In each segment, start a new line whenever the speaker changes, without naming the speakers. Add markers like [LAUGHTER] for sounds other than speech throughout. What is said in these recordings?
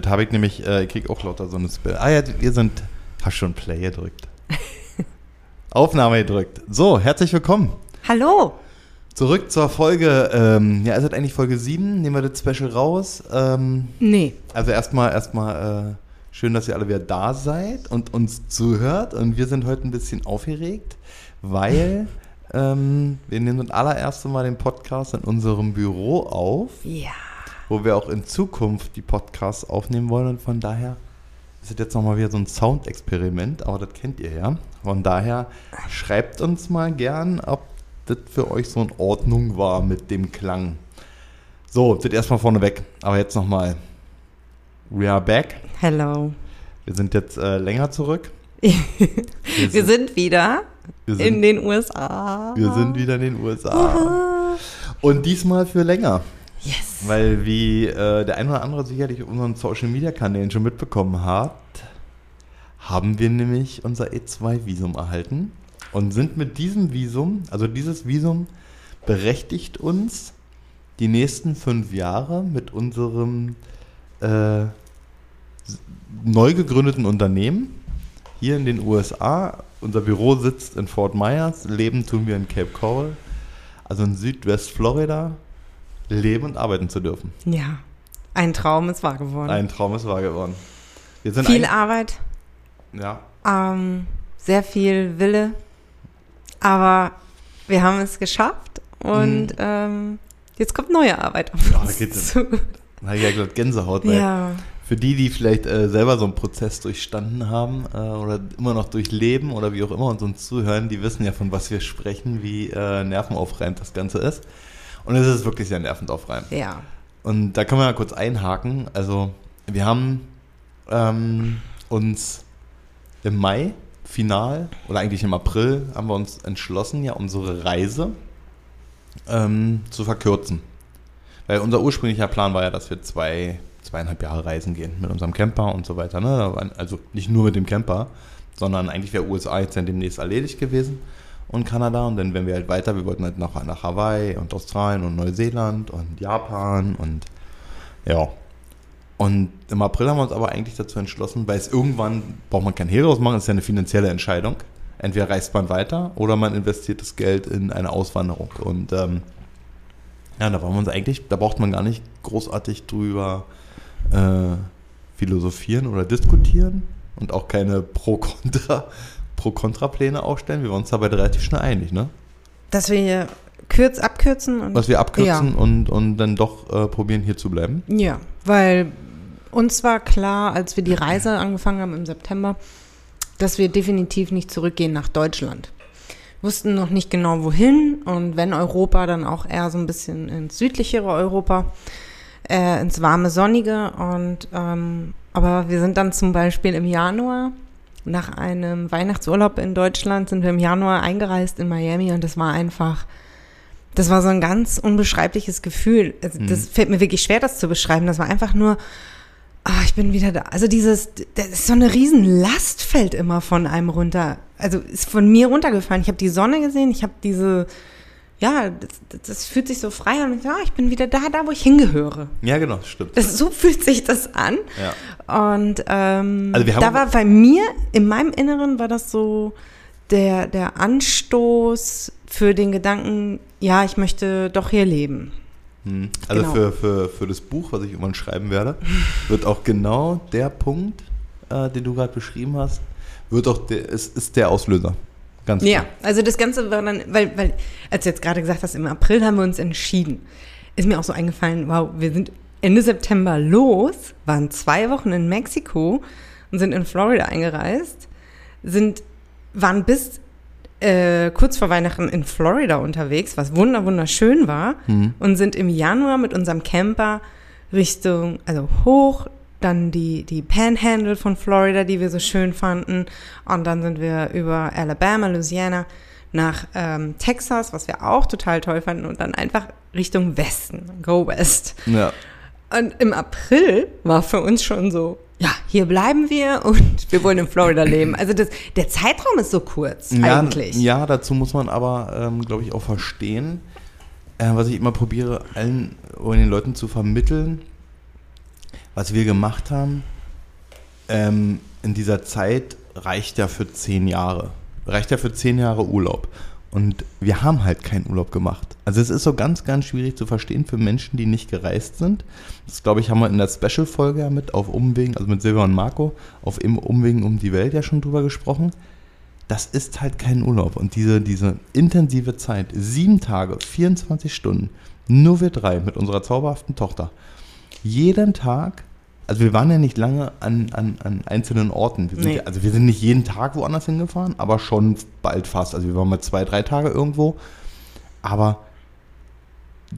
Das habe ich nämlich, äh, ich krieg auch lauter so eine Spell. Ah ja, ihr sind, hast schon Play gedrückt. [LAUGHS] Aufnahme gedrückt. So, herzlich willkommen.
Hallo.
Zurück zur Folge, ähm, ja, ist das eigentlich Folge 7? Nehmen wir das Special raus? Ähm,
Nee.
also erstmal, erstmal, äh, schön, dass ihr alle wieder da seid und uns zuhört. Und wir sind heute ein bisschen aufgeregt, weil [LAUGHS] ähm, wir nehmen das allererste Mal den Podcast in unserem Büro auf
Ja.
Wo wir auch in Zukunft die Podcasts aufnehmen wollen. Und von daher ist es jetzt nochmal wieder so ein Soundexperiment, aber das kennt ihr ja. Von daher schreibt uns mal gern, ob das für euch so in Ordnung war mit dem Klang. So, das erstmal vorneweg. Aber jetzt nochmal. We are back.
Hello.
Wir sind jetzt äh, länger zurück. [LAUGHS]
Wir sind wieder
wir sind,
in den USA.
wir sind wieder in den USA. Und diesmal für länger. Weil wie äh, der ein oder andere sicherlich auf unseren Social Media Kanälen schon mitbekommen hat, haben wir nämlich unser E2-Visum erhalten und sind mit diesem Visum, also dieses Visum berechtigt uns die nächsten fünf Jahre mit unserem äh, neu gegründeten Unternehmen hier in den USA. Unser Büro sitzt in Fort Myers, leben tun wir in Cape Coral, also in Südwest-Florida, leben und arbeiten zu dürfen.
Ja. Ein Traum ist wahr geworden.
Ein Traum ist wahr geworden.
Viel Arbeit,
ja,
ähm, sehr viel Wille, aber wir haben es geschafft und ähm, jetzt kommt neue Arbeit auf
Mhm. Ja, da
uns
geht's
zu.
na ja, gerade Gänsehaut,
Ja.
für die, die vielleicht äh, selber so einen Prozess durchstanden haben äh, oder immer noch durchleben oder wie auch immer und uns zuhören, die wissen ja, von was wir sprechen, wie äh, nervenaufreibend das Ganze ist. Und es ist wirklich sehr nervenaufreibend.
Ja.
Und da können wir mal kurz einhaken. Also, wir haben ähm, uns im Mai final oder eigentlich im April haben wir uns entschlossen, ja unsere Reise ähm, zu verkürzen. Weil unser ursprünglicher Plan war ja, dass wir zwei, zweieinhalb Jahre reisen gehen mit unserem Camper und so weiter. Ne? Also nicht nur mit dem Camper, sondern eigentlich wäre USA jetzt dann demnächst erledigt gewesen und Kanada. Und dann wären wir halt weiter. Wir wollten halt nach, nach Hawaii und Australien und Neuseeland und Japan und ja. Und im April haben wir uns aber eigentlich dazu entschlossen, weil es irgendwann braucht man kein Hehl draus machen, ist ja eine finanzielle Entscheidung. Entweder reist man weiter oder man investiert das Geld in eine Auswanderung. Und ähm, ja, da waren wir uns eigentlich, da braucht man gar nicht großartig drüber äh, philosophieren oder diskutieren und auch keine Pro-Kontra, Pro-Kontra-Pläne aufstellen. Wir waren uns dabei relativ schnell einig, ne?
Dass wir hier kürz abkürzen und
Was wir abkürzen und, und dann doch äh, probieren, hier zu bleiben.
Ja, weil uns war klar, als wir die Reise angefangen haben im September, dass wir definitiv nicht zurückgehen nach Deutschland. Wussten noch nicht genau wohin und wenn Europa, dann auch eher so ein bisschen ins südlichere Europa, äh, ins warme, sonnige. Und ähm, aber wir sind dann zum Beispiel im Januar nach einem Weihnachtsurlaub in Deutschland sind wir im Januar eingereist in Miami und das war einfach das war so ein ganz unbeschreibliches Gefühl. Also, Das fällt mir wirklich schwer, das zu beschreiben. Das war einfach nur, ah, ich bin wieder da. Also dieses, das ist so eine Riesenlast fällt immer von einem runter. Also ist von mir runtergefallen. Ich habe die Sonne gesehen, ich habe diese, ja, das, das fühlt sich so frei an. Ja, ich bin wieder da, da, wo ich hingehöre.
Ja, genau, stimmt.
Das, so fühlt sich das an.
Ja.
Und ähm,
Also
da war bei mir, in meinem Inneren war das so der, der Anstoß für den Gedanken, ja, ich möchte doch hier leben.
Hm. Also
Genau.
für, für, für das Buch, was ich irgendwann schreiben werde, [LAUGHS] wird auch genau der Punkt, äh, den du gerade beschrieben hast, wird auch der, ist, ist der Auslöser. Ganz
Ja,
klar.
also das Ganze war dann, weil, weil, als du jetzt gerade gesagt hast, im April haben wir uns entschieden, ist mir auch so eingefallen, wow, wir sind Ende September los, waren zwei Wochen in Mexiko und sind in Florida eingereist, sind, waren bis äh, kurz vor Weihnachten in Florida unterwegs, was wunder wunderschön war,
Mhm.
und sind im Januar mit unserem Camper Richtung, also hoch, dann die, die Panhandle von Florida, die wir so schön fanden, und dann sind wir über Alabama, Louisiana nach ähm, Texas, was wir auch total toll fanden, und dann einfach Richtung Westen, Go West.
Ja.
Und im April war für uns schon so, ja, hier bleiben wir und [LAUGHS] wir wollen in Florida leben. Also das, der Zeitraum ist so kurz
Ja,
eigentlich.
ja, dazu muss man aber, ähm, glaube ich, auch verstehen, äh, was ich immer probiere, allen oder den Leuten zu vermitteln, was wir gemacht haben, ähm, in dieser Zeit reicht ja für zehn Jahre. Reicht ja für zehn Jahre Urlaub. Und wir haben halt keinen Urlaub gemacht. Also es ist so ganz, ganz schwierig zu verstehen für Menschen, die nicht gereist sind. Das, glaube ich, haben wir in der Special-Folge ja mit auf Umwegen, also mit Silvia und Marco, auf Umwegen um die Welt ja schon drüber gesprochen. Das ist halt kein Urlaub. Und diese, diese intensive Zeit, sieben Tage, 24 Stunden, nur wir drei mit unserer zauberhaften Tochter, jeden Tag also wir waren ja nicht lange an, an, an einzelnen Orten. Wir sind
Nee.
ja, also wir sind nicht jeden Tag woanders hingefahren, aber schon bald fast. Also wir waren mal zwei, drei Tage irgendwo. Aber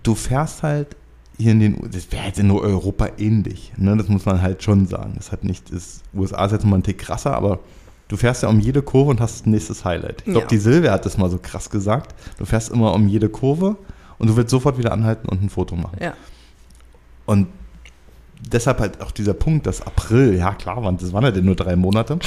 du fährst halt hier in den, U- das wäre jetzt in Europa ähnlich. Ne? Das muss man halt schon sagen. Das hat nicht, das USA ist jetzt mal ein Tick krasser, aber du fährst ja um jede Kurve und hast ein nächstes Highlight. Ich glaube,
Ja.
die Silvia hat das mal so krass gesagt. Du fährst immer um jede Kurve und du willst sofort wieder anhalten und ein Foto machen.
Ja.
Und deshalb halt auch dieser Punkt, dass April, ja klar, waren, das waren ja denn nur drei Monate.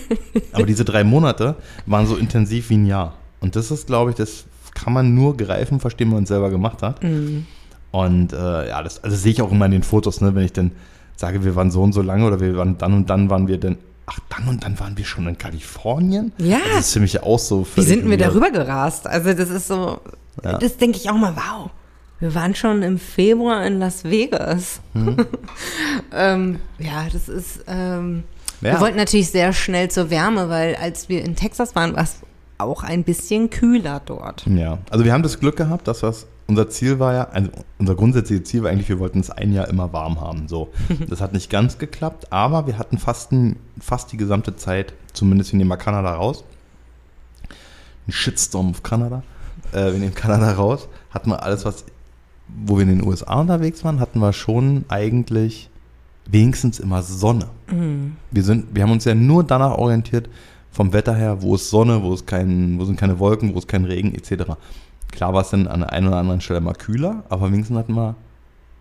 [LAUGHS] aber diese drei Monate waren so intensiv wie ein Jahr. Und das ist, glaube ich, das kann man nur greifen, verstehen, wenn man es selber gemacht hat.
Mhm.
Und äh, ja, das, also sehe ich auch immer in den Fotos, ne, wenn ich dann sage, wir waren so und so lange oder wir waren dann und dann waren wir denn, ach, dann und dann waren wir schon in Kalifornien?
Ja.
Das ist für mich auch so
Wie sind wir darüber gerast? Also das ist so,
Ja.
das denke ich auch mal, wow. Wir waren schon im Februar in Las Vegas.
Mhm. [LAUGHS]
ähm, ja, das ist, ähm,
Ja.
wir wollten natürlich sehr schnell zur Wärme, weil als wir in Texas waren, war es auch ein bisschen kühler dort.
Ja, also wir haben das Glück gehabt, dass was unser Ziel war ja, also unser grundsätzliches Ziel war eigentlich, wir wollten es ein Jahr immer warm haben. So, [LAUGHS] das hat nicht ganz geklappt, aber wir hatten fast, ein, fast die gesamte Zeit, zumindest wir nehmen mal Kanada raus, ein Shitstorm auf Kanada. Äh, wir nehmen Kanada raus, hatten wir alles, was, wo wir in den USA unterwegs waren, hatten wir schon eigentlich wenigstens immer Sonne. Wir, sind, wir haben uns ja nur danach orientiert, vom Wetter her, wo ist Sonne, wo, ist kein, wo sind keine Wolken, wo ist kein Regen, etc. Klar war es dann an der einen oder anderen Stelle mal kühler, aber wenigstens hatten wir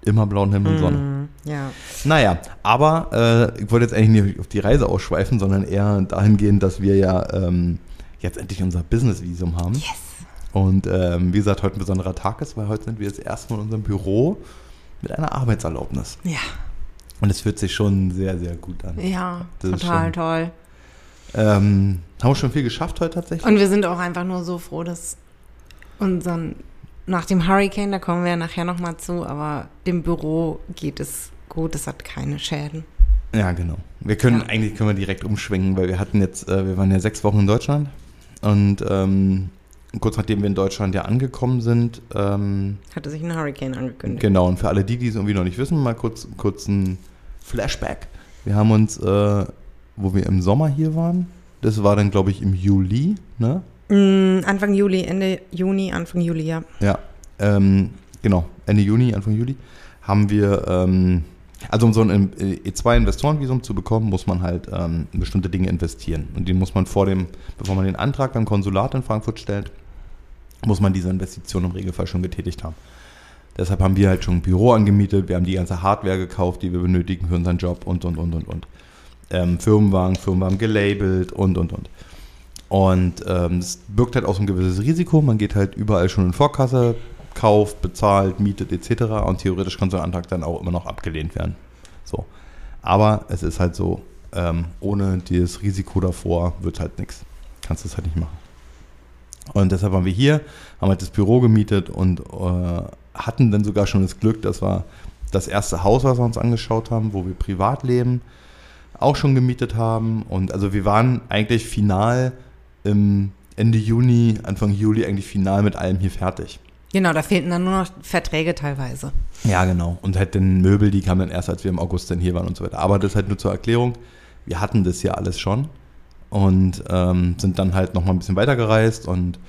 immer blauen Himmel und Sonne.
Mhm, ja.
Naja, aber äh, ich wollte jetzt eigentlich nicht auf die Reise ausschweifen, sondern eher dahingehend, dass wir ja ähm, jetzt endlich unser Business-Visum haben.
Yes.
Und ähm, wie gesagt, heute ein besonderer Tag ist, weil heute sind wir das erste Mal in unserem Büro mit einer Arbeitserlaubnis.
Ja,
Und es fühlt sich schon sehr, sehr gut an.
ja,
Das
total
schon-
toll.
Ähm, haben wir schon viel geschafft heute tatsächlich?
Und wir sind auch einfach nur so froh, dass unseren, nach dem Hurricane, da kommen wir ja nachher nochmal zu, aber dem Büro geht es gut, es hat keine Schäden.
Ja, genau. Wir können
Ja.
eigentlich können wir direkt umschwenken, weil wir hatten jetzt, äh, wir waren ja sechs Wochen in Deutschland und ähm, kurz nachdem wir in Deutschland ja angekommen sind, ähm,
Hatte sich ein Hurricane angekündigt.
genau, und für alle die, die es irgendwie noch nicht wissen, mal kurz, kurz ein Flashback. Wir haben uns, äh, wo wir im Sommer hier waren, das war dann, glaube ich, im Juli, ne?
Mm, Anfang Juli, Ende Juni, Anfang Juli, ja.
Ja, ähm, genau, Ende Juni, Anfang Juli haben wir, ähm, also um so ein E2-Investorenvisum zu bekommen, muss man halt ähm, in bestimmte Dinge investieren. Und die muss man vor dem, bevor man den Antrag beim Konsulat in Frankfurt stellt, muss man diese Investition im Regelfall schon getätigt haben. Deshalb haben wir halt schon ein Büro angemietet, wir haben die ganze Hardware gekauft, die wir benötigen für unseren Job und, und, und, und, und. Ähm, Firmenwagen, Firmenwagen gelabelt und, und, und. Und ähm, es birgt halt auch so ein gewisses Risiko. Man geht halt überall schon in Vorkasse, kauft, bezahlt, mietet etc. Und theoretisch kann so ein Antrag dann auch immer noch abgelehnt werden. So. Aber es ist halt so, ähm, ohne dieses Risiko davor wird halt nichts. Kannst du es halt nicht machen. Und deshalb waren wir hier, haben halt das Büro gemietet und äh, hatten dann sogar schon das Glück, dass wir das erste Haus, was wir uns angeschaut haben, wo wir privat leben, auch schon gemietet haben. Und also wir waren eigentlich final im Ende Juni, Anfang Juli eigentlich final mit allem hier fertig.
Genau, da fehlten dann nur noch Verträge teilweise.
Ja, genau. Und halt den Möbel, die kamen dann erst, als wir im August dann hier waren und so weiter. Aber das halt nur zur Erklärung. Wir hatten das ja alles schon und ähm, sind dann halt nochmal ein bisschen weitergereist und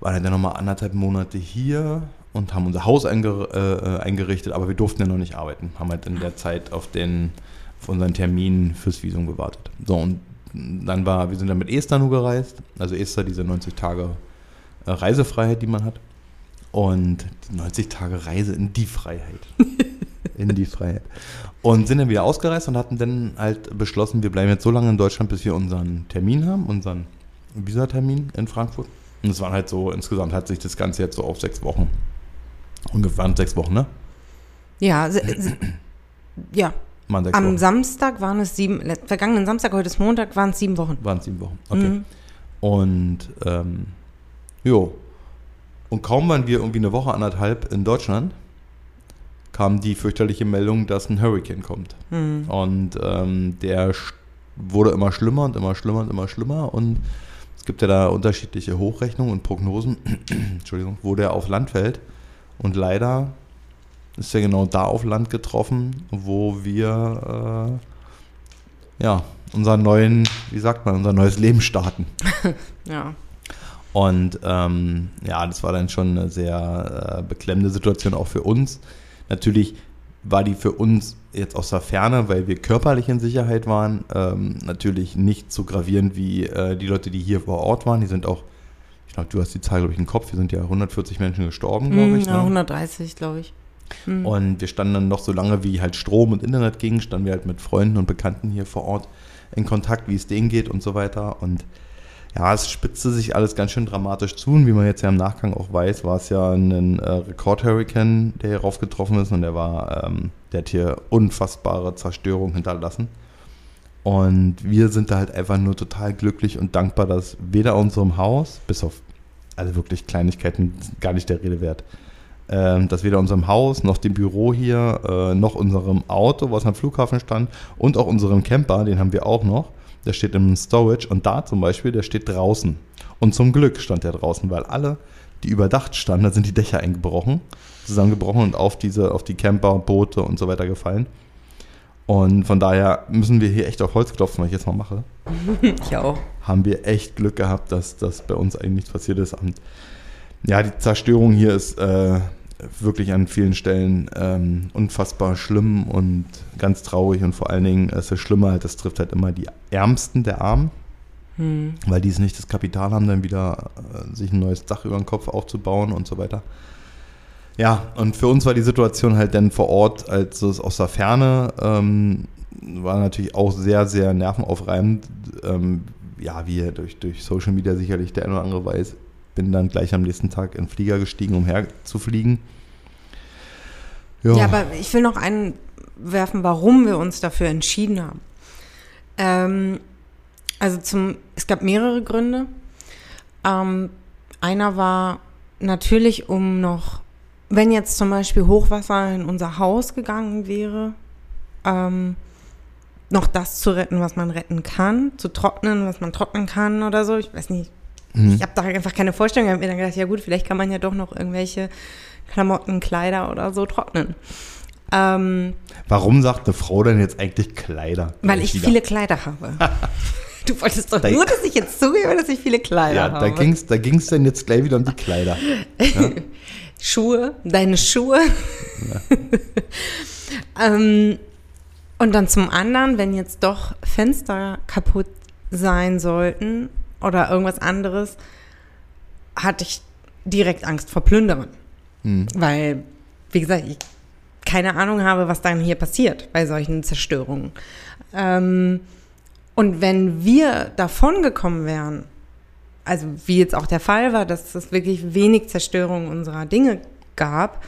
waren dann nochmal anderthalb Monate hier und haben unser Haus einge äh, eingerichtet, aber wir durften ja noch nicht arbeiten. Haben halt in der Zeit auf, den, auf unseren Termin fürs Visum gewartet. So, und dann war, wir sind dann mit Esther nur gereist. Also Esther, diese 90 Tage äh, Reisefreiheit, die man hat. Und die 90 Tage Reise in die Freiheit. [LAUGHS] in die Freiheit. Und sind dann wieder ausgereist und hatten dann halt beschlossen, wir bleiben jetzt so lange in Deutschland, bis wir unseren Termin haben, unseren Visatermin in Frankfurt. Und es waren halt so, insgesamt hat sich das Ganze jetzt so auf sechs Wochen. Ungefähr sechs Wochen, ne?
Ja, ja, Am
Wochen.
Samstag waren es sieben, vergangenen Samstag, heute ist Montag, waren es sieben Wochen.
Waren es sieben Wochen. Okay.
Mhm.
Und ähm, jo. Und kaum waren wir irgendwie eine Woche, anderthalb in Deutschland, kam die fürchterliche Meldung, dass ein Hurricane kommt.
Mhm.
Und ähm, der wurde immer schlimmer und immer schlimmer und immer schlimmer. Und es gibt ja da unterschiedliche Hochrechnungen und Prognosen, [CLEARS THROAT] Entschuldigung, wo der auf Land fällt. Und leider ist er genau da auf Land getroffen, wo wir äh, ja unseren neuen, wie sagt man, unser neues Leben starten. [LAUGHS]
Ja.
Und ähm, ja, das war dann schon eine sehr äh, beklemmende Situation auch für uns. Natürlich war die für uns jetzt aus der Ferne, weil wir körperlich in Sicherheit waren, ähm, natürlich nicht so gravierend wie äh, die Leute, die hier vor Ort waren. Die sind auch, ich glaube, du hast die Zahl, glaube ich, im Kopf. Wir sind ja 140 Menschen gestorben, glaube
Mhm,
ich.
ja,
ne?
130, glaube ich. Mhm.
Und wir standen dann noch so lange, wie halt Strom und Internet ging, standen wir halt mit Freunden und Bekannten hier vor Ort in Kontakt, wie es denen geht und so weiter. Und ja, es spitzte sich alles ganz schön dramatisch zu. Und wie man jetzt ja im Nachgang auch weiß, war es ja ein äh, Rekord-Hurricane, der hier raufgetroffen ist. Und der war, ähm, der hat hier unfassbare Zerstörung hinterlassen. Und wir sind da halt einfach nur total glücklich und dankbar, dass weder unserem Haus, bis auf also wirklich Kleinigkeiten, gar nicht der Rede wert, ähm, dass weder unserem Haus noch dem Büro hier, äh, noch unserem Auto, was am Flughafen stand, und auch unserem Camper, den haben wir auch noch, der steht im Storage und da zum Beispiel, der steht draußen. Und zum Glück stand der draußen, weil alle, die überdacht standen, da sind die Dächer eingebrochen, zusammengebrochen und auf diese, auf die Camper, Boote und so weiter gefallen. Und von daher müssen wir hier echt auf Holz klopfen, was ich jetzt mal mache [LAUGHS]
Ich auch.
haben wir echt Glück gehabt, dass, dass bei uns eigentlich nichts passiert ist. Und ja, die Zerstörung hier ist äh, wirklich an vielen Stellen ähm, unfassbar schlimm und ganz traurig. Und vor allen Dingen ist es schlimmer, halt, das trifft halt immer die Ärmsten der Armen,
Hm.
weil die es nicht das Kapital haben, dann wieder äh, sich ein neues Dach über den Kopf aufzubauen und so weiter. Ja, und für uns war die Situation halt dann vor Ort, als es aus der Ferne ähm, war natürlich auch sehr, sehr nervenaufreibend. Ähm, ja, wie ihr durch, durch Social Media sicherlich der eine oder andere weiß, bin dann gleich am nächsten Tag in den Flieger gestiegen, um herzufliegen.
Ja. aber ich will noch einwerfen, warum wir uns dafür entschieden haben. Ähm, also zum, es gab mehrere Gründe. Ähm, einer war natürlich, um noch, wenn jetzt zum Beispiel Hochwasser in unser Haus gegangen wäre, ähm, noch das zu retten, was man retten kann, zu trocknen, was man trocknen kann oder so. Ich weiß nicht.
Mhm.
Ich habe da einfach keine Vorstellung. Ich habe mir dann gedacht, ja gut, vielleicht kann man ja doch noch irgendwelche Klamotten, Kleider oder so trocknen. Ähm,
Warum sagt eine Frau denn jetzt eigentlich Kleider?
weil ich
wieder.
viele Kleider habe. [LAUGHS] du wolltest doch
Da-
nur, dass ich jetzt zugebe, dass ich viele Kleider
Ja,
habe.
da ging es da ging's dann jetzt gleich wieder um die Kleider. [LAUGHS]
Schuhe, deine Schuhe. [LAUGHS] ähm, und dann zum anderen, wenn jetzt doch Fenster kaputt sein sollten oder irgendwas anderes, hatte ich direkt Angst vor Plündern.
Hm.
Weil, wie gesagt, ich keine Ahnung habe, was dann hier passiert bei solchen Zerstörungen. Ähm, und wenn wir davon gekommen wären, also wie jetzt auch der Fall war, dass es wirklich wenig Zerstörung unserer Dinge gab,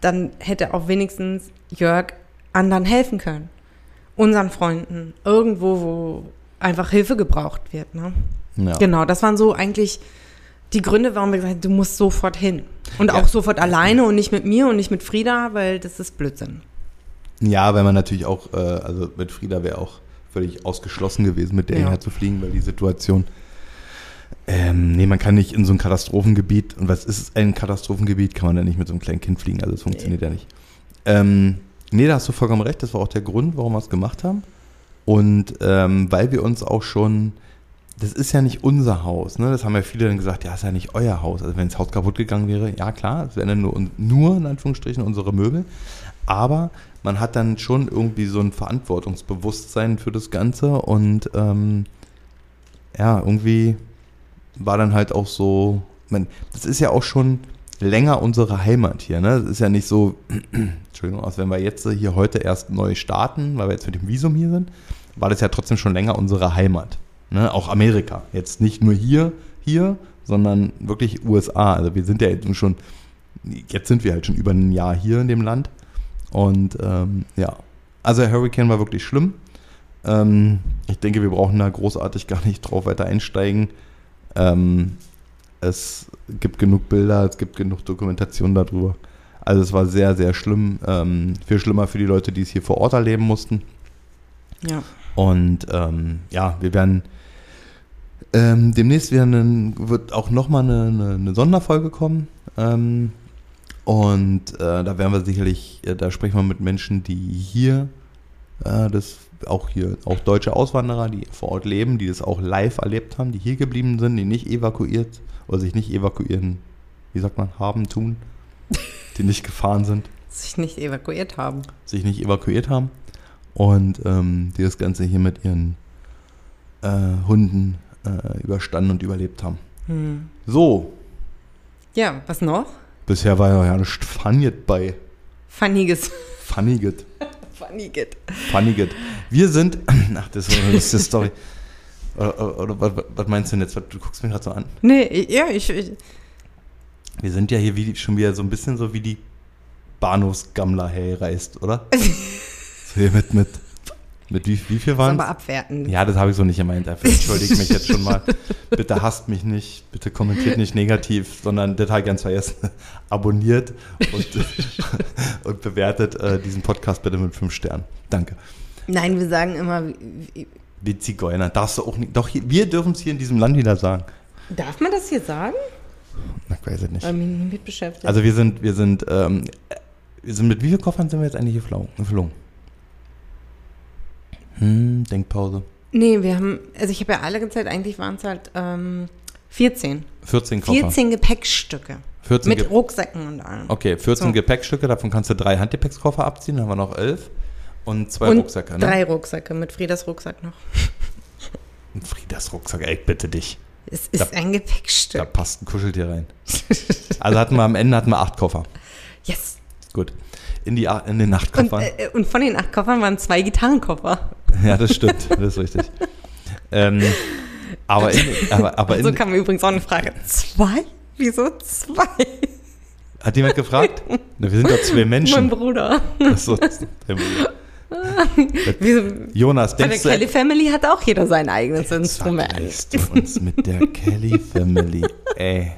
dann hätte auch wenigstens Jörg anderen helfen können. Unseren Freunden. Irgendwo, wo einfach Hilfe gebraucht wird. Ne?
Ja.
Genau, das waren so eigentlich die Gründe, warum wir gesagt haben, du musst sofort hin. Und
Ja.
auch sofort alleine und nicht mit mir und nicht mit Frieda, weil das ist Blödsinn.
Ja, weil man natürlich auch, äh, also mit Frieda wäre auch völlig ausgeschlossen gewesen, mit der
Ja.
hierher zu fliegen, weil die Situation. Ähm, nee, man kann nicht in so ein Katastrophengebiet, und was ist ein Katastrophengebiet, kann man da nicht mit so einem kleinen Kind fliegen, also das funktioniert ja nicht. Ähm, nee, da hast du vollkommen recht, das war auch der Grund, warum wir es gemacht haben. Und ähm, weil wir uns auch schon, das ist ja nicht unser Haus, ne? Das haben ja viele dann gesagt, ja, ist ja nicht euer Haus. Also wenn das Haus kaputt gegangen wäre, ja klar, es wären dann nur, nur in Anführungsstrichen unsere Möbel. Aber man hat dann schon irgendwie so ein Verantwortungsbewusstsein für das Ganze und ähm, ja, irgendwie war dann halt auch so, man, das ist ja auch schon länger unsere Heimat hier, ne? Das ist ja nicht so, [CLEARS THROAT] Entschuldigung, als wenn wir jetzt hier heute erst neu starten, weil wir jetzt mit dem Visum hier sind, war das ja trotzdem schon länger unsere Heimat. Ne? Auch Amerika. Jetzt nicht nur hier, hier, sondern wirklich USA. Also wir sind ja jetzt schon, jetzt sind wir halt schon über ein Jahr hier in dem Land. Und ähm, ja, Also der Hurricane war wirklich schlimm. Ähm, ich denke, wir brauchen da großartig gar nicht drauf weiter einsteigen. Ähm, es gibt genug Bilder, es gibt genug Dokumentation darüber. Also es war sehr, sehr schlimm. Ähm, viel schlimmer für die Leute, die es hier vor Ort erleben mussten.
Ja.
Und ähm, ja, wir werden ähm, demnächst einen, wird auch nochmal eine, eine, eine Sonderfolge kommen. Ähm, und äh, da werden wir sicherlich, äh, da sprechen wir mit Menschen, die hier äh, das auch hier, auch deutsche Auswanderer, die vor Ort leben, die das auch live erlebt haben, die hier geblieben sind, die nicht evakuiert oder sich nicht evakuieren, wie sagt man, haben, tun, [LAUGHS] die nicht gefahren sind,
Sich nicht evakuiert haben.
sich nicht evakuiert haben und ähm, die das Ganze hier mit ihren äh, Hunden äh, überstanden und überlebt haben.
Hm.
So,
Ja, was noch?
bisher war ja nicht funniget bei
Funniges.
funniget. [LAUGHS]
Funniget.
Funniget. Wir sind, [CLEARS THROAT] ach, das war ist die Story. Oder, oder, was, was meinst du denn jetzt? Du guckst mich gerade so an.
Nee, ja, ich, ich
Wir sind ja hier wie, schon wieder so ein bisschen so wie die Bahnhofsgammler herreist, oder? [LAUGHS] so hier mit, mit, mit wie, wie viel waren
aber abwertend.
Ja, das habe ich so nicht gemeint. Dafür [LAUGHS] entschuldige ich mich jetzt schon mal. Bitte hasst mich nicht, bitte kommentiert nicht negativ, sondern das habe ich ganz vergessen. Abonniert und, [LAUGHS] und bewertet äh, diesen Podcast bitte mit fünf Sternen. Danke.
Nein, wir sagen immer, wie, wie,
Zigeuner, darfst du auch nicht. Doch, hier, wir dürfen es hier in diesem Land wieder sagen.
darf man das hier sagen?
Na, ich weiß es nicht.
Weil mich nicht mit beschäftigt.
Also wir sind, wir sind, ähm, wir sind mit wie vielen Koffern sind wir jetzt eigentlich geflogen? geflogen? Hm, Denkpause.
nee, wir haben, also ich habe ja alle gezählt, eigentlich waren es halt ähm, 14.
14 Koffer.
14 Gepäckstücke.
14
Mit
Ge
Rucksäcken und allem.
okay, 14
So.
Gepäckstücke, davon kannst du drei Handgepäckskoffer abziehen, dann haben wir noch elf. Und zwei
und
Rucksäcke, ne?
drei Rucksäcke mit Friedas Rucksack noch. [LAUGHS]
Und Friedas Rucksack, ey, bitte dich.
Es ist ein
Da
Gepäckstück.
passt ein Kuscheltier rein. Also hatten wir am Ende hatten wir acht Koffer.
Yes.
Gut. In, die, in den acht
Und, äh, und von den acht Koffern waren zwei Gitarrenkoffer.
Ja, das stimmt. Das ist richtig. ähm, aber in, aber, aber
so
in,
kam mir übrigens auch eine Frage. Zwei? Wieso zwei?
hat jemand gefragt? Wir sind doch zwei
Mein
Menschen.
Bruder.
Achso, dein Bruder. [LAUGHS]
Wieso,
Jonas,
bei der
denkst du,
Kelly Family hat auch jeder sein eigenes Instrument.
du uns mit der Kelly Family? Ey.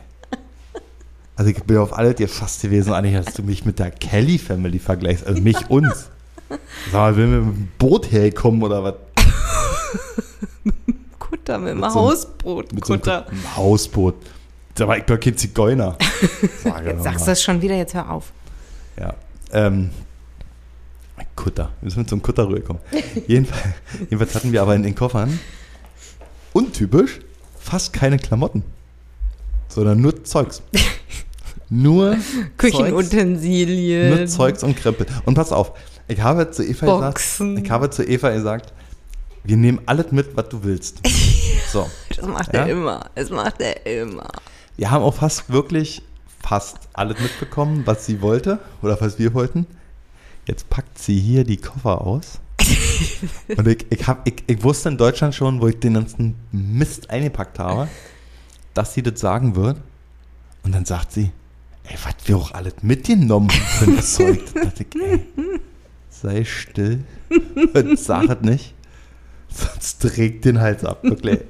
Also ich bin auf alle dir fast gewesen, eigentlich, dass du mich mit der Kelly Family vergleichst. Also mich uns. Sag mal, will mit dem Boot herkommen oder was? [LAUGHS]
Kutter mit dem
Mit so einem-
Hausboot.
Mit so einem
Kutter.
einem Hausboot. Da war ich doch kein Zigeuner. [LAUGHS] Sag
Jetzt sagst du das schon wieder, jetzt hör auf.
Ja. Ähm, Kutter. Wir müssen zum Kutter rüberkommen. Jedenfalls, [LAUGHS] jedenfalls hatten wir aber in den Koffern untypisch fast keine Klamotten, sondern nur Zeugs. Nur Zeugs,
Küchenutensilien.
nur Zeugs und Krempel. Und pass auf, ich habe zu Eva
Boxen.
gesagt, ich habe zu Eva gesagt, wir nehmen alles mit, was du willst. [LAUGHS] So.
Das macht
Ja?
er immer. Das macht er immer.
Wir haben auch fast wirklich fast alles mitbekommen, was sie wollte oder was wir wollten. Jetzt packt sie hier die Koffer aus. [LAUGHS] Und ich, ich, hab, ich, ich wusste in Deutschland schon, wo ich den ganzen Mist eingepackt habe, dass sie das sagen wird. Und dann sagt sie, ey, was wir auch alles mitgenommen für ein [LAUGHS] Zeug. Da dachte ich, ey, sei still und sag es nicht. Sonst trägt den Hals ab, wirklich.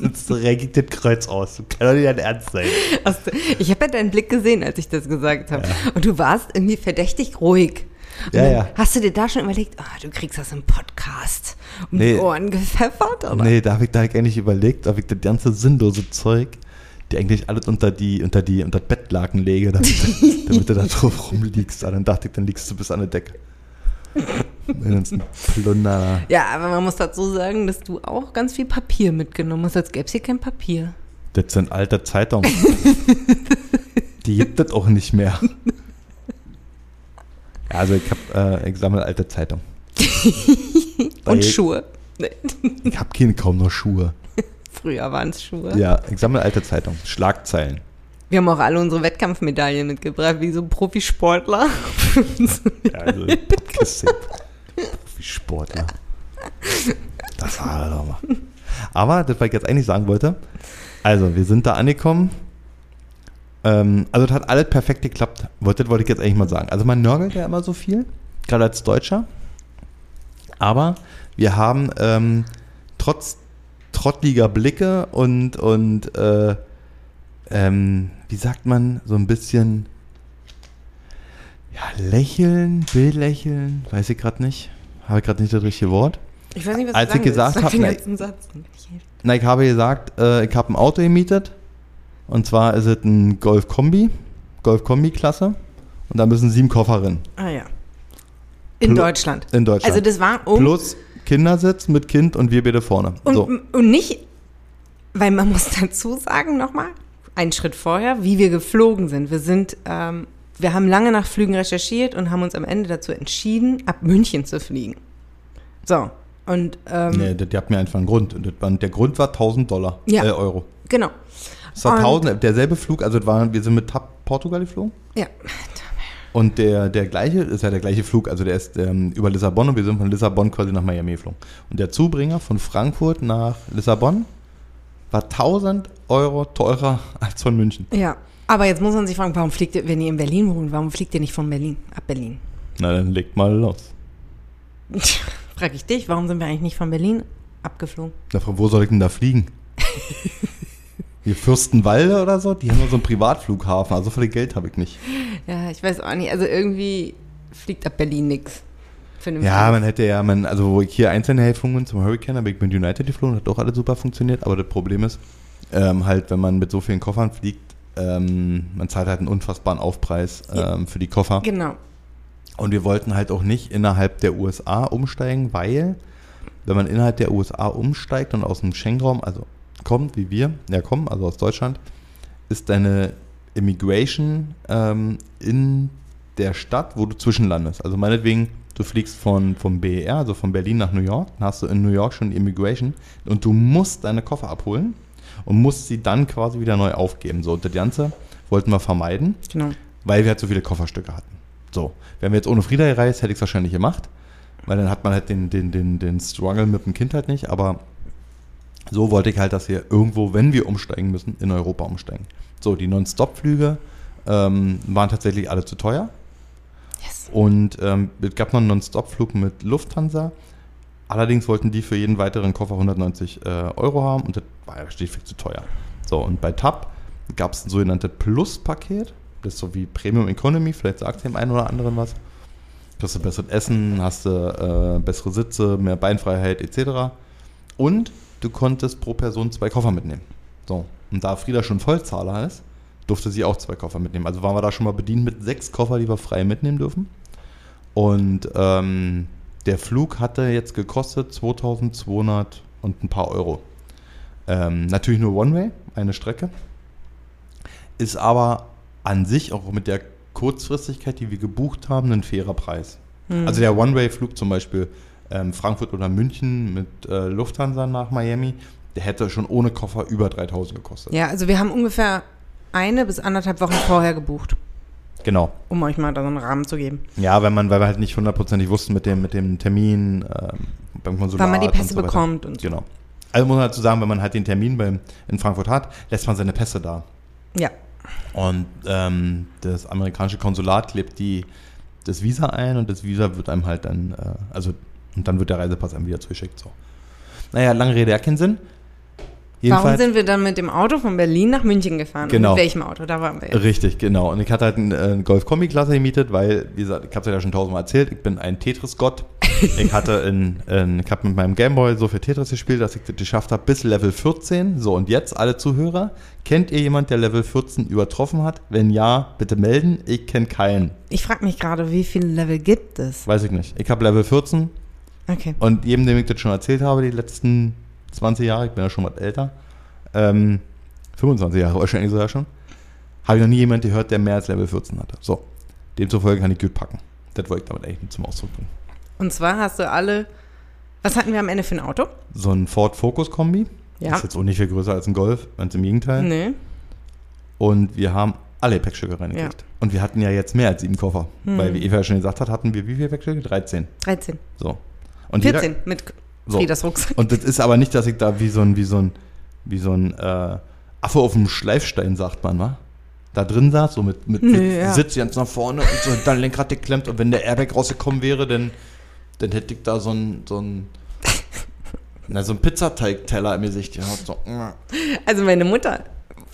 Sonst ich das Kreuz aus. Kann doch nicht dein Ernst sein.
Du- Ich habe ja deinen Blick gesehen, als ich das gesagt habe. Und du warst irgendwie verdächtig ruhig. Und
Ja, ja.
Hast du dir da schon überlegt, ah, du kriegst das im Podcast um
Nee.
die Ohren gepfeffert? Oder?
Nee, da habe ich, da hab ich eigentlich überlegt, ob ich das ganze sinnlose Zeug, die eigentlich alles unter die, unter die, unter das Bettlaken lege, damit, damit du da drauf rumliegst. Aber dann dachte ich, dann liegst du bis an der Decke. Plunder.
Ja, aber man muss dazu sagen, dass du auch ganz viel Papier mitgenommen hast. Als gäbe es hier kein Papier.
Das sind alte Zeitungen. [LAUGHS] Die gibt es auch nicht mehr. Also ich habe, äh, ich sammle alte Zeitungen. [LAUGHS]
Und
ich,
Schuhe.
Ich habe keine kaum noch Schuhe.
Früher waren es Schuhe.
Ja, ich sammle alte Zeitungen. Schlagzeilen.
Wir haben auch alle unsere Wettkampfmedaillen mitgebracht, wie so Profisportler. [LAUGHS]
Ja, also Kiste. Wie Sportler. Das war er doch mal. Aber, das, was ich jetzt eigentlich sagen wollte, also wir sind da angekommen. Ähm, also das hat alles perfekt geklappt. Das wollte ich jetzt eigentlich mal sagen. Also man nörgelt ja immer so viel, gerade als Deutscher. Aber wir haben ähm, trotz trottliger Blicke und, und äh, ähm, wie sagt man, so ein bisschen ja, lächeln, Bildlächeln, weiß ich gerade nicht. Habe ich gerade nicht das richtige Wort.
Ich weiß nicht, was
Als
du
ich gesagt
willst. Sag
hab,
den
ne-. Na, ich habe gesagt, äh, ich habe ein Auto gemietet. Und zwar ist es ein Golf Kombi, Golf Kombi-Klasse. Und da müssen sieben Koffer drin.
Ah ja. In
Plu-
Deutschland.
In Deutschland.
Also das war um
Plus Kindersitz mit Kind und wir beide vorne.
und,
so.
und nicht, weil man muss dazu sagen nochmal, einen Schritt vorher, wie wir geflogen sind. Wir sind, ähm, wir haben lange nach Flügen recherchiert und haben uns am Ende dazu entschieden, ab München zu fliegen. So. Und ähm,
Nee, das, die hat mir einfach einen Grund. Und der Grund war 1000 Dollar,
Ja.
äh, Euro.
genau.
Es war
Und-
1000, derselbe Flug, also war, wir sind mit TAP Portugal geflogen.
Ja.
Und der, der gleiche, ist ja der gleiche Flug, also der ist ähm, über Lissabon und wir sind von Lissabon quasi nach Miami geflogen. Und der Zubringer von Frankfurt nach Lissabon war 1000 Euro teurer [LAUGHS] als von München.
Ja. Aber jetzt muss man sich fragen, warum fliegt ihr, wenn ihr in Berlin wohnt, warum fliegt ihr nicht von Berlin, ab Berlin?
Na, dann legt mal los. [LAUGHS]
Frag ich dich, warum sind wir eigentlich nicht von Berlin abgeflogen?
Na, von wo soll ich denn da fliegen? [LAUGHS] Hier Fürstenwalde oder so? Die haben nur so einen Privatflughafen, also so viel Geld habe ich nicht.
Ja, ich weiß auch nicht. Also irgendwie fliegt ab Berlin nix.
Ja, man hätte ja, man, also wo ich hier einzelne Helfungen zum Hurricane, habe ich mit United geflogen, hat auch alles super funktioniert, aber das Problem ist, ähm, halt, wenn man mit so vielen Koffern fliegt, ähm, man zahlt halt einen unfassbaren Aufpreis ähm, für die Koffer.
Genau.
Und wir wollten halt auch nicht innerhalb der USA umsteigen, weil, wenn man innerhalb der USA umsteigt und aus dem Schengen-Raum, also kommt, wie wir, ja kommen, also aus Deutschland, ist deine Immigration ähm, in der Stadt, wo du zwischenlandest. Also meinetwegen, du fliegst von, vom BER, also von Berlin nach New York, dann hast du in New York schon die Immigration und du musst deine Koffer abholen und musst sie dann quasi wieder neu aufgeben. So, und das Ganze wollten wir vermeiden
Genau.
weil wir halt so viele Kofferstücke hatten. So, wären wir jetzt ohne Frieda gereist, hätte ich es wahrscheinlich gemacht, weil dann hat man halt den, den, den, den Struggle mit dem Kind halt nicht, aber so wollte ich halt, dass wir irgendwo, wenn wir umsteigen müssen, in Europa umsteigen. So, die Non-Stop-Flüge ähm, waren tatsächlich alle zu teuer
Yes.
und ähm, es gab noch einen Non-Stop-Flug mit Lufthansa. Allerdings wollten die für jeden weiteren Koffer 190 äh, Euro haben und das war ja schlichtweg zu teuer. So, und bei TAP gab es ein sogenanntes Plus-Paket. Das ist so wie Premium Economy, vielleicht sagt dem einen oder anderen was. Kriegst du besseres Essen, hast du äh, bessere Sitze, mehr Beinfreiheit etc. Und du konntest pro Person zwei Koffer mitnehmen. So, und da Frieda schon Vollzahler ist, durfte sie auch zwei Koffer mitnehmen. Also waren wir da schon mal bedient mit sechs Koffer, die wir frei mitnehmen dürfen. Und ähm, der Flug hatte jetzt gekostet 2200 und ein paar Euro. Ähm, natürlich nur One-Way, eine Strecke. Ist aber an sich auch mit der Kurzfristigkeit, die wir gebucht haben, ein fairer Preis.
Hm.
Also der One-Way-Flug zum Beispiel ähm, Frankfurt oder München mit äh, Lufthansa nach Miami, der hätte schon ohne Koffer über 3000 gekostet.
Ja, also wir haben ungefähr eine bis anderthalb Wochen vorher gebucht,
Genau.
um euch mal da so einen Rahmen zu geben.
Ja, weil man, weil wir halt nicht hundertprozentig wussten mit dem, mit dem Termin ähm, beim Konsulat.
Wann man die Pässe
so
bekommt und so.
Genau. Also muss man dazu sagen, wenn man halt den Termin beim, in Frankfurt hat, lässt man seine Pässe da.
Ja.
Und ähm, das amerikanische Konsulat klebt die, das Visa ein und das Visa wird einem halt dann, äh, also, und dann wird der Reisepass einem wieder zugeschickt. So. Naja, lange Rede, ja keinen Sinn.
Warum sind wir dann mit dem Auto von Berlin nach München gefahren?
Genau.
Und mit welchem Auto? Da waren wir. ja.
Richtig, genau. Und ich hatte halt einen, äh, einen Golf-Kombi-Klasse gemietet, weil, wie gesagt, ich habe es ja schon tausendmal erzählt, ich bin ein Tetris-Gott. [LAUGHS] ich hatte in, in, ich habe mit meinem Gameboy so viel Tetris gespielt, dass ich das geschafft habe bis Level 14. So, und jetzt alle Zuhörer, kennt ihr jemand, der Level 14 übertroffen hat? Wenn ja, bitte melden. Ich kenne keinen.
Ich frage mich gerade, wie viele Level gibt es?
Weiß ich nicht. Ich habe Level 14
Okay.
und jedem, dem ich das schon erzählt habe, die letzten 20 Jahre, ich bin ja schon was älter, ähm, 25 Jahre wahrscheinlich sogar schon, habe ich noch nie jemanden gehört, der mehr als Level 14 hatte. So, demzufolge kann ich gut packen. Das wollte ich damit eigentlich zum Ausdruck bringen.
Und zwar hast du alle. Was hatten wir am Ende für ein Auto?
So ein Ford Focus Kombi,
Ja.
ist jetzt auch nicht viel größer als ein Golf, ganz im Gegenteil.
Nee.
Und wir haben alle Gepäckstücke reingekriegt. Und wir hatten ja jetzt mehr als sieben Koffer.
Hm.
Weil, wie Eva ja schon gesagt hat, hatten wir wie viele Gepäckstücke? 13.
13.
So. Und jeder-
14 mit
So.
Friedas Rucksack.
Und das ist aber nicht, dass ich da wie so ein, wie so ein, wie so ein äh, Affe auf dem Schleifstein, sagt man, wa? Da drin saß, so mit, mit Sitz,
ja.
Sitz ganz nach vorne und so dann Lenkrad geklemmt und wenn der Airbag rausgekommen wäre, dann dann hätte ich da so ein, so ein, na, so ein Pizzateig-Teller im Gesicht gehabt. So, mm.
Also meine Mutter,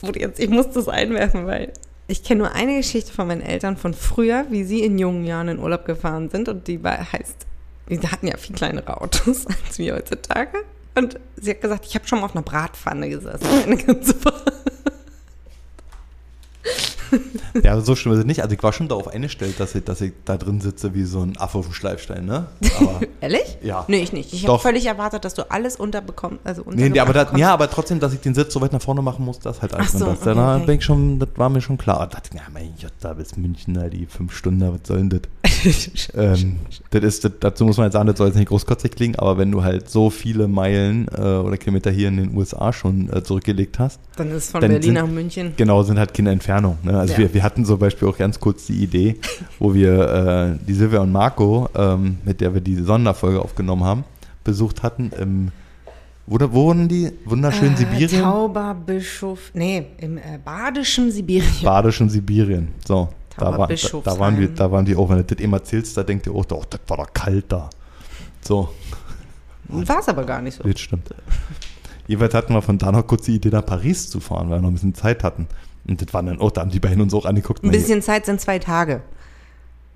wurde jetzt, ich muss das einwerfen, weil ich kenne nur eine Geschichte von meinen Eltern von früher, wie sie in jungen Jahren in Urlaub gefahren sind und die war, heißt, wir hatten ja viel kleinere Autos [LAUGHS] als wir heutzutage. Und sie hat gesagt, ich habe schon mal auf einer Bratpfanne gesessen. [LAUGHS] Eine ganze Fahrt.
Ja, so schlimm ist es nicht. Also ich war schon darauf eingestellt, dass ich, dass ich da drin sitze wie so ein Affe auf dem Schleifstein, ne? Aber, [LAUGHS]
Ehrlich?
Ja.
Nee, ich nicht. Ich habe
Doch.
völlig erwartet, dass du alles unterbekommst. Also
nee, nee, aber, da,
untergebracht
ja, aber trotzdem, dass ich den Sitz so weit nach vorne machen muss, das halt alles.
Ach so,
das,
okay,
da
okay.
bin ich schon, das war mir schon klar. Da dachte ich, ja, mein Gott, da bis München, da die fünf Stunden, was soll denn das? [LAUGHS] ähm, das ist, das, dazu muss man jetzt sagen, das soll jetzt nicht großkotzig klingen, aber wenn du halt so viele Meilen äh, oder Kilometer hier in den USA schon äh, zurückgelegt hast,
Dann ist es von Berlin
sind-
nach München.
genau, sind halt keine Entfernung. Ne? Also
Ja.
wir, wir hatten zum Beispiel auch ganz kurz die Idee, wo wir äh, die Silvia und Marco, ähm, mit der wir die Sonderfolge aufgenommen haben, besucht hatten im, wo, wohnen die? Wunderschön
Äh,
Sibirien?
Tauberbischof. Nee, im äh, badischen Sibirien.
Badischen Sibirien. So, da, war, da, da, waren wir, da waren die auch, wenn du das eben erzählst, da denkt ihr auch, oh, das war doch kalt da. So,
War es aber gar nicht so.
das stimmt. Jeweils hatten wir von da noch kurz die Idee, nach Paris zu fahren, weil wir noch ein bisschen Zeit hatten. Und das waren dann auch, da haben die beiden uns auch angeguckt.
Ein
na,
bisschen Zeit sind zwei Tage.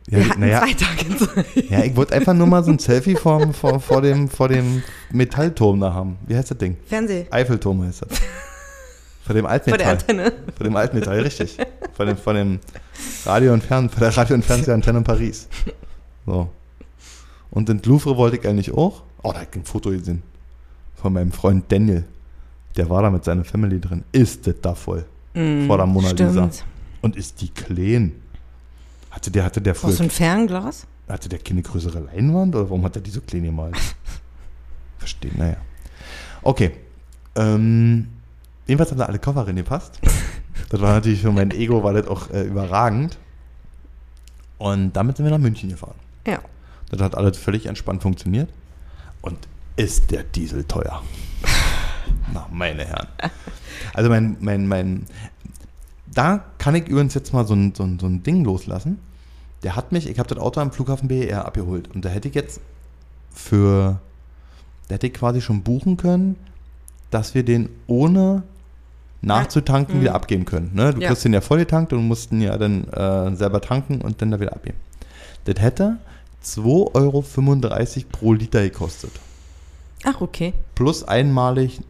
ja,
Wir hatten
naja,
zwei Tage Zeit.
ja, ich wollte einfach nur mal so ein Selfie vor, vor, vor, dem, vor dem Metallturm da haben. Wie heißt das Ding?
Fernseh.
Eiffelturm heißt das. Vor dem
Vor der
Altmetall.
Antenne.
Von dem Altmetall, richtig. Von dem, von dem Radio und Fern, von der Radio- und Fernsehantenne in Paris. So. Und in Louvre wollte ich eigentlich auch. Oh, da hab ich ein Foto gesehen. Von meinem Freund Daniel. Der war da mit seiner Family drin. Ist das da voll?
Mm,
Vor der Mona Lisa.
Stimmt.
Und ist die clean? Hatte der, hatte der früher,
du ein Fernglas?
hatte der keine größere Leinwand? Oder warum hat er die so klein gemalt? [LAUGHS] Verstehe, naja. Okay. Ähm, jedenfalls haben da alle Koffer reingepasst. [LAUGHS] Das war natürlich für mein Ego, war das auch äh, überragend. Und damit sind wir nach München gefahren.
Ja.
Das hat alles völlig entspannt funktioniert. Und ist der Diesel teuer? [LAUGHS] Na, meine Herren. Also mein, mein, mein, da kann ich übrigens jetzt mal so ein, so ein, so ein Ding loslassen. Der hat mich, ich habe das Auto am Flughafen BER abgeholt und da hätte ich jetzt für, da hätte ich quasi schon buchen können, dass wir den ohne nachzutanken
Mhm.
wieder abgeben können. Ne? Du
Ja.
kriegst den ja voll getankt und musst ihn ja dann äh, selber tanken und dann da wieder abgeben. Das hätte 2,35 Euro pro Liter gekostet.
Ach, okay.
Plus einmalig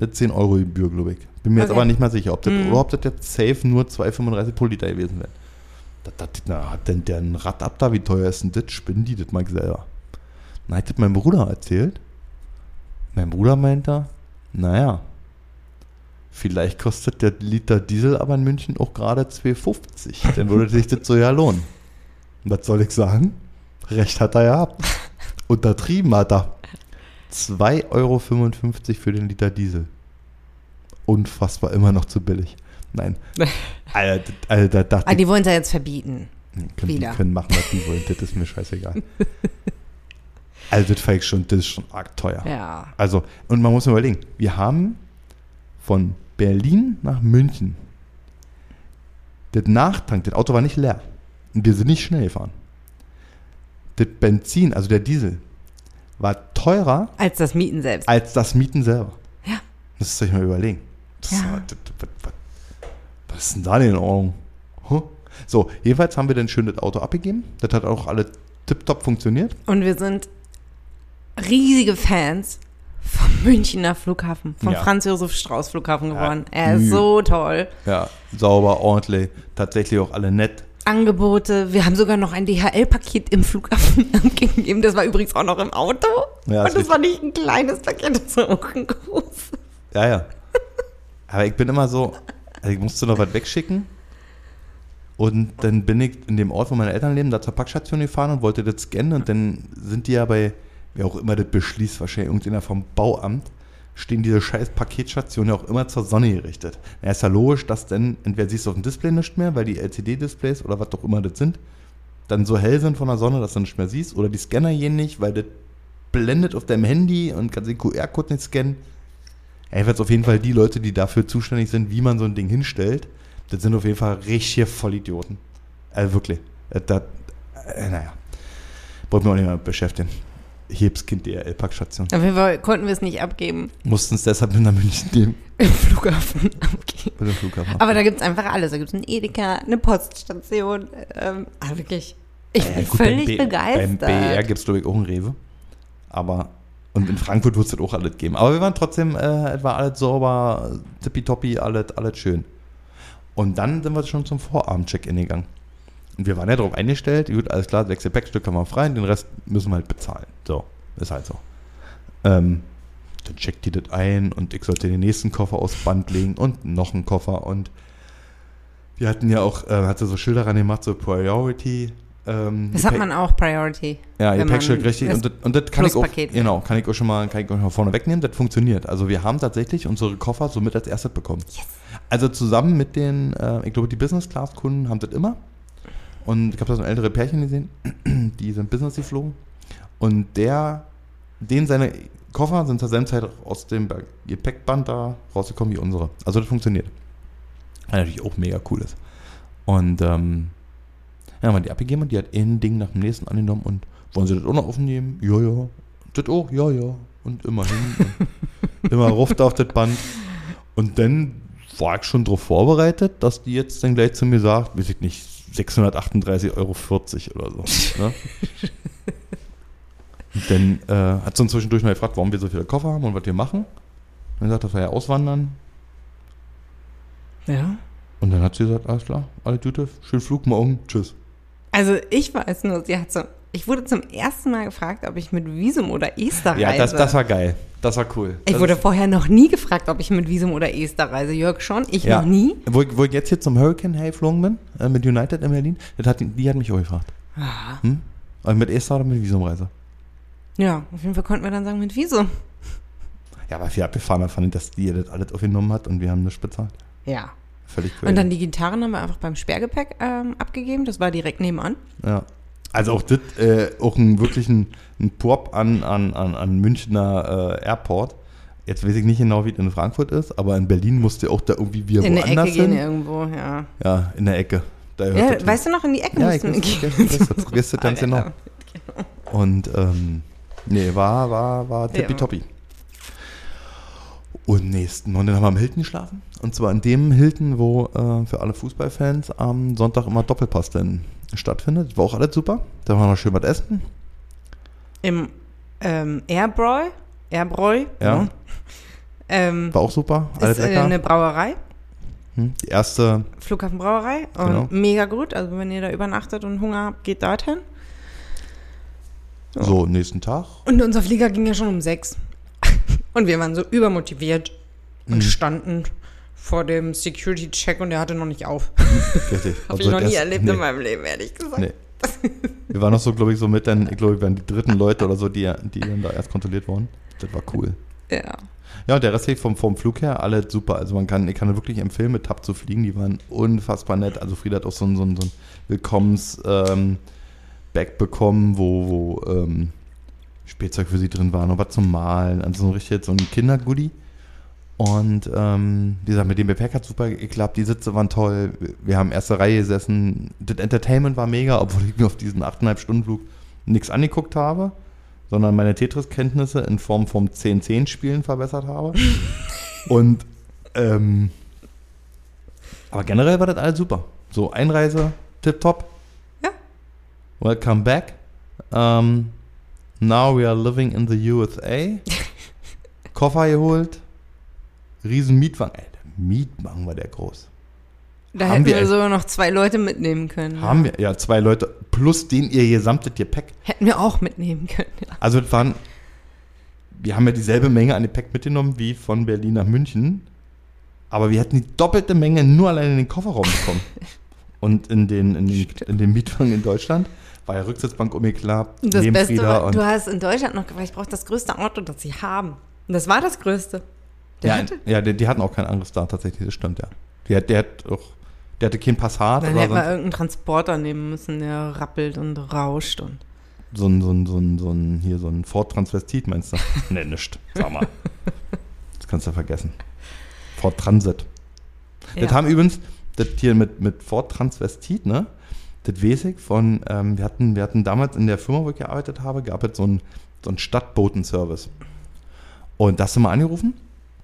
eine 10 Euro Gebühr, glaube ich. Bin mir jetzt
Okay.
aber nicht mal sicher, ob das,
Mhm.
oder ob das jetzt safe nur 2,35 pro Liter gewesen wäre. Das, das, na, hat denn der ein Rad ab da? Wie teuer ist denn das? Spinnen die das mal selber? Na, hat das mein Bruder erzählt. Mein Bruder meinte, naja, vielleicht kostet der Liter Diesel aber in München auch gerade 2,50. Dann würde sich das so ja lohnen. Und was soll ich sagen? Recht hat er ja gehabt. [LAUGHS] Untertrieben hat er. 2,55 Euro für den Liter Diesel. Unfassbar, immer noch zu billig. Nein. [LAUGHS] Alter, Alter, da dachte
Ah, die wollen es ja jetzt verbieten.
können, die
wieder.
können machen, was die wollen. Das ist mir scheißegal. [LAUGHS] Also, das ich schon, das ist schon arg teuer.
Ja.
Also, und man muss überlegen, wir haben von Berlin nach München das Nachtank, das Auto war nicht leer. Und wir sind nicht schnell gefahren. Das Benzin, also der Diesel, war teurer
Als das Mieten selbst.
als das Mieten selber.
Ja.
Das muss ich mal überlegen. Das
Ja.
war- das- was, was ist denn da denn in Ordnung? Huh? So, jedenfalls haben wir dann schön das Auto abgegeben. Das hat auch alle tipptopp funktioniert.
Und wir sind riesige Fans vom Münchner Flughafen, vom
Ja.
Franz-Josef-Strauß-Flughafen
Ja,
geworden. er ist so toll.
Ja, sauber, ordentlich, tatsächlich auch alle nett.
Angebote. Wir haben sogar noch ein DHL-Paket im Flughafen [LAUGHS] gegeben. Das war übrigens auch noch im Auto.
Ja,
Und das war nicht ein kleines Paket, das war auch ein großes.
Ja, ja. Aber ich bin immer so, also ich musste noch was wegschicken. Und dann bin ich in dem Ort, wo meine Eltern leben, da zur Packstation gefahren und wollte das scannen. Und dann sind die ja bei, wer auch immer das beschließt, wahrscheinlich irgendjemand vom Bauamt, stehen diese scheiß Paketstationen ja auch immer zur Sonne gerichtet. Ja, ist ja logisch, dass dann, entweder siehst du auf dem Display nicht mehr, weil die LCD-Displays oder was auch immer das sind, dann so hell sind von der Sonne, dass du nicht mehr siehst. Oder die Scanner gehen nicht, weil das blendet auf deinem Handy und kannst den QR-Code nicht scannen. Jedenfalls auf jeden Fall die Leute, die dafür zuständig sind, wie man so ein Ding hinstellt, das sind auf jeden Fall richtige Vollidioten. Also wirklich. Äh, Das, äh, naja. Wollten wir auch nicht mehr beschäftigen. Hebskind DRL-Packstation.
Auf jeden Fall konnten wir es nicht abgeben.
Mussten es deshalb nach München nehmen. [LAUGHS]
Im Flughafen abgeben.
Flughafen.
Aber da gibt es einfach alles. Da gibt es ein Edeka, eine Poststation. Ähm, ah, wirklich. Ich bin
gut,
völlig
beim
begeistert.
Beim BR gibt es, glaube ich, auch einen Rewe. Aber, und in Frankfurt wird es das auch alles geben. Aber wir waren trotzdem, äh, es war alles sauber, tippitoppi, alles, alles schön. Und dann sind wir schon zum Vorabend-Check-In gegangen. Und wir waren ja darauf eingestellt, gut, alles klar, sechs Gepäckstück haben wir frei, den Rest müssen wir halt bezahlen. So, ist halt so. Ähm, dann checkt die das ein und ich sollte den nächsten Koffer aufs Band legen und noch einen Koffer und wir hatten ja auch, äh, hatte so Schilder ran gemacht, so Priority. Ähm,
das hat man auch Priority.
ja, Gepäckstück richtig. Und das, und das kann ich auch, genau, kann ich auch schon mal, kann ich auch schon mal vorne wegnehmen. Das funktioniert. Also wir haben tatsächlich unsere Koffer somit als erstes bekommen. Also zusammen mit den, äh, ich glaube, die Business-Class-Kunden haben das immer. Und ich habe da so ein ältere Pärchen gesehen, [CLEARS THROAT] die sind Business geflogen. Und der, den seine Koffer sind zur selben Zeit aus dem Gepäckband da rausgekommen wie unsere. Also das funktioniert. Was natürlich auch mega cool ist. Und ähm, ja, wir die abgegeben und die hat ein Ding nach dem nächsten angenommen und wollen sie das auch noch aufnehmen? Ja, ja. Das auch? Ja, ja. Und immer hin. und immer ruft auf das Band. Und dann war ich schon darauf vorbereitet, dass die jetzt dann gleich zu mir sagt, weiß ich nicht, 638,40 Euro oder so. Ne? [LAUGHS] dann äh, hat sie uns zwischendurch mal gefragt, warum wir so viele Koffer haben und was wir machen. Und dann sagt, dass wir ja auswandern.
Ja.
Und dann hat sie gesagt, alles klar, alle Gute, schönen Flug morgen, tschüss.
Also ich weiß nur, sie hat so. Ich wurde zum ersten Mal gefragt, ob ich mit Visum oder Ester reise.
Ja, das, das war geil. Das war cool.
ich
das
wurde vorher noch nie gefragt, ob ich mit Visum oder Ester reise. Jörg schon, ich
ja.
noch nie.
Wo, ich- wo ich jetzt hier zum Hurricane Hey geflogen bin, äh, mit United in Berlin, das hat, die- die hat mich auch gefragt.
Ah.
Hm? Aber mit Esther oder mit Visumreise?
Ja, auf jeden Fall konnten wir dann sagen mit Visum.
Ja, aber viel abgefahren fand ich, dass die das alles aufgenommen hat und wir haben nichts bezahlt.
Ja.
Völlig cool.
Und dann die Gitarren haben wir einfach beim Sperrgepäck ähm, abgegeben. Das war direkt nebenan.
Ja. Also auch das, äh, auch ein wirklich ein, Pop an, an, an, an Münchner äh, Airport. Jetzt weiß ich nicht genau, wie es in Frankfurt ist, aber in Berlin musste auch da irgendwie wieder
in der
woanders
Ecke gehen
hin.
irgendwo, ja.
Ja, in der Ecke.
Ja, weißt du noch, in die Ecke
hin. ja,
mussten wir gehen.
das ganz [LAUGHS] genau. Und ähm, nee, war, war, war tippitoppi. Und nächsten, und dann haben wir am Hilton geschlafen. Und zwar in dem Hilton, wo äh, für alle Fußballfans am Sonntag immer Doppelpass dann stattfindet. War auch alles super. Da waren wir schön was essen.
Im ähm, Airbräu. Airbräu.
Ja.
ne? Ähm,
War auch super. Alles
ist äh,
lecker.
eine Brauerei.
Hm, Die erste,
Flughafenbrauerei. Und
Genau.
mega gut. Also wenn ihr da übernachtet und Hunger habt, geht dorthin.
so, nächsten Tag.
Und unser Flieger ging ja schon um sechs. Und wir waren so übermotiviert und
Mhm.
standen vor dem Security-Check und der hatte noch nicht auf. [LAUGHS]
Richtig. [LAUGHS]
Habe
Also
ich noch nie erlebt
nee,
in meinem Leben, ehrlich gesagt.
Nee. [LAUGHS] Wir waren noch so, glaube ich, so mit dann, ich glaube, wir waren die dritten Leute oder so, die, die dann da erst kontrolliert wurden. Das war cool.
Ja.
Ja, der Rest vom, vom Flug her, alle super. Also man kann, ich kann wirklich empfehlen, mit TAP zu fliegen. Die waren unfassbar nett. Also Frieda hat auch so ein, so ein, so ein Willkommens-Bag bekommen, wo, wo ähm, Spielzeug für sie drin war, noch was zum Malen. Also so richtig so ein Kindergoodie. Und ähm, wie gesagt, mit dem Gepäck hat super geklappt. Die Sitze waren toll. Wir haben erste Reihe gesessen. Das Entertainment war mega, obwohl ich mir auf diesen 8,5 Stunden Flug nichts angeguckt habe, sondern meine Tetris-Kenntnisse in Form vom 10-10-Spielen verbessert habe. [LAUGHS] Und ähm, aber generell war das alles super. So, Einreise, tipptopp.
Ja.
Welcome back. Um, now we are living in the USA. Koffer geholt. Riesen Mietwagen. Ey, der Mietwagen war der groß.
Da
Haben
hätten
wir
wir, sogar noch zwei Leute mitnehmen können.
Haben wir, ja, zwei Leute plus den ihr gesamtes Gepäck.
Hätten wir auch mitnehmen können. Ja.
Also das waren, wir haben ja dieselbe Menge an Gepäck mitgenommen wie von Berlin nach München, aber wir hätten die doppelte Menge nur allein in den Kofferraum bekommen. [LAUGHS] Und in den, in den, in den Mietwagen in Deutschland ja Rücksitzbank umgeklappt,
Das Beste war, du hast in Deutschland noch gefragt, ich brauche das größte Auto, das sie haben. Und das war das größte. Der
ja,
hatte,
ja die, die hatten auch kein anderes da tatsächlich, das stimmt, ja. Hat, der hat auch, der hatte kein Passat
dann wir
sonst,
irgendeinen Transporter nehmen müssen, der rappelt und rauscht. Und
so ein, so ein, so ein, so ein, hier so ein Ford Transvestit meinst du? [LAUGHS] ne, nicht, sag mal. Das kannst du vergessen. Ford Transit. Das
Ja.
haben übrigens, das hier mit, mit Ford Transvestit, ne? Das weiß ich von, ähm, wir, hatten, wir hatten damals in der Firma, wo ich gearbeitet habe, gab es so einen, so einen Stadtbotenservice. Und da hast du mal angerufen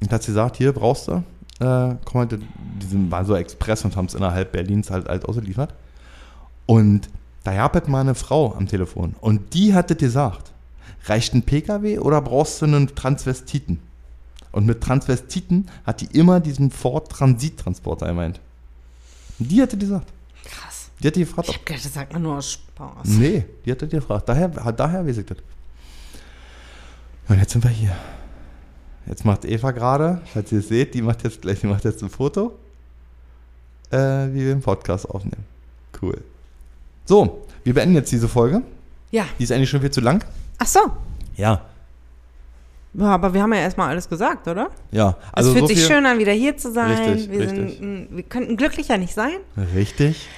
und hat sie gesagt, hier brauchst du, äh, komm halt, die sind, waren so Express und haben es innerhalb Berlins halt, halt ausgeliefert. Und da gab es mal eine Frau am Telefon und die hatte gesagt, reicht ein PKW oder brauchst du einen Transvestiten? Und mit Transvestiten hat die immer diesen Ford Transittransporter gemeint. Und Die hatte gesagt. Die hat die gefragt,
Ich hab gedacht, das sagt man nur aus Spaß.
Nee, die hat dir gefragt. Daher, daher weiß ich das. Und jetzt sind wir hier. Jetzt macht Eva gerade, falls ihr es seht, die macht jetzt gleich, die macht jetzt ein Foto, äh, wie wir den Podcast aufnehmen. Cool. So, wir beenden jetzt diese Folge.
Ja.
Die ist eigentlich schon viel zu lang.
Ach so.
Ja.
Ja, aber wir haben ja erstmal alles gesagt, oder?
Ja,
es
also
fühlt
so
sich schön an, wieder hier zu sein.
Richtig,
wir,
richtig.
Sind, wir könnten glücklicher nicht sein.
Richtig.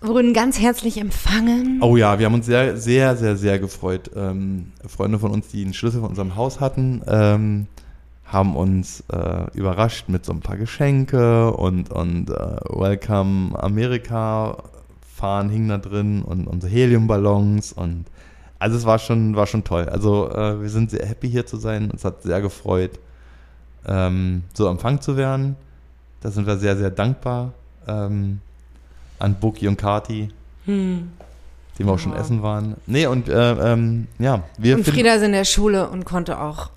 Wurden ganz herzlich empfangen.
Oh ja, wir haben uns sehr, sehr, sehr, sehr gefreut. Ähm, Freunde von uns, die einen Schlüssel von unserem Haus hatten, ähm, haben uns äh, überrascht mit so ein paar Geschenke und, und äh, Welcome Amerika Fahnen hingen da drin und unsere Heliumballons und also es war schon, war schon toll. Also äh, wir sind sehr happy hier zu sein. Uns hat sehr gefreut, ähm, so empfangen zu werden. Da sind wir sehr, sehr dankbar ähm, an Buki und Kati,
Hm.
die wir auch schon
Ja.
essen waren. Nee, und äh, ähm, ja, wir
Und Frieda ist in der Schule und konnte auch.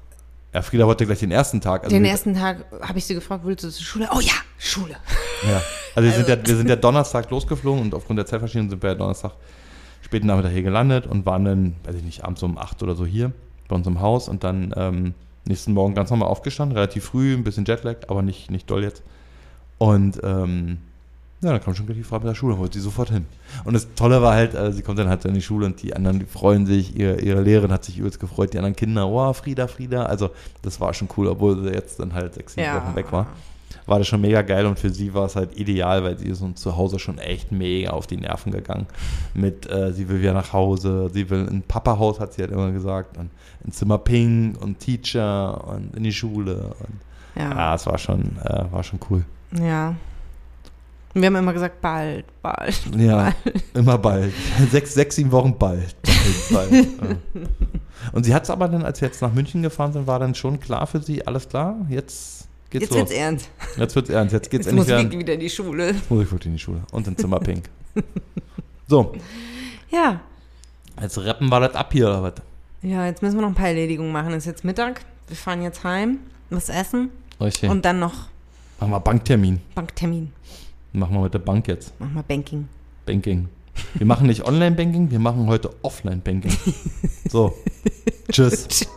Ja, Frieda wollte gleich den ersten Tag. Also
den ersten Tag habe ich sie gefragt, willst du zur Schule? Oh ja, Schule.
Ja. Also wir [LAUGHS] sind ja, wir sind ja Donnerstag losgeflogen und aufgrund der Zeitverschiebung sind wir ja Donnerstag späten Nachmittag hier gelandet und waren dann, weiß ich nicht, abends um 8 oder so hier bei uns im Haus und dann ähm, nächsten Morgen ganz normal aufgestanden, relativ früh, ein bisschen Jetlag, aber nicht, nicht doll jetzt. Und ähm, ja, dann kam schon gleich die Frau mit der Schule, wollte sie sofort hin. Und das Tolle war halt, äh, sie kommt dann halt in die Schule und die anderen die freuen sich, ihre, ihre Lehrerin hat sich übelst gefreut, die anderen Kinder, oh, Frieda, Frieda. Also das war schon cool, obwohl sie jetzt dann halt sechs, sieben Wochen weg war war das schon mega geil und für sie war es halt ideal, weil sie ist uns zu Hause schon echt mega auf die Nerven gegangen. Mit, äh, sie will wieder nach Hause, sie will ein Papahaus, hat sie halt immer gesagt, und ein Zimmer Pink und Teacher und in die Schule. Und, ja,
Ja.
es war schon, äh, war schon cool.
Ja. Und wir haben immer gesagt, bald, bald. [LAUGHS]
Ja, immer bald. Sechs, sechs, sieben Wochen bald. bald, bald. [LAUGHS] Ja. Und sie hat es aber dann, als wir jetzt nach München gefahren sind, war dann schon klar für sie, alles klar, jetzt geht's
Jetzt
los.
wird's ernst.
Jetzt wird's ernst, jetzt geht's
Jetzt
endlich
muss
wieder.
Vicky wieder in die Schule.
Muss ich wirklich in die Schule. Und ins Zimmer pink. So,
Ja.
jetzt rappen wir das ab hier, oder was?
Ja, jetzt müssen wir noch ein paar Erledigungen machen. Es ist jetzt Mittag. Wir fahren jetzt heim, was essen
Richtig.
und dann noch
Machen wir Banktermin.
Banktermin.
Machen wir mit der Bank jetzt.
Machen wir Banking.
Banking. Wir machen nicht [LAUGHS] Online-Banking, wir machen heute Offline-Banking. So. [LAUGHS] Tschüss.
Tschüss.